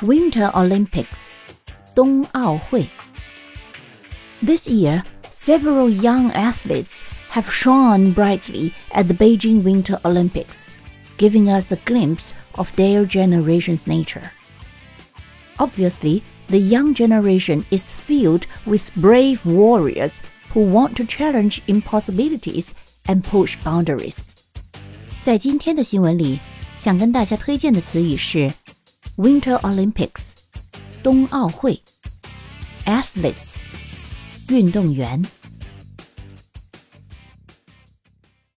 Winter Olympics 冬奥会 This year, several young athletes have shone brightly at the Beijing Winter Olympics, giving us a glimpse of their generation's nature. Obviously, the young generation is filled with brave warriors who want to challenge impossibilities and push boundaries. 在今天的新闻里，想跟大家推荐的词语是 Winter Olympics 冬奥会 athletes 运动员。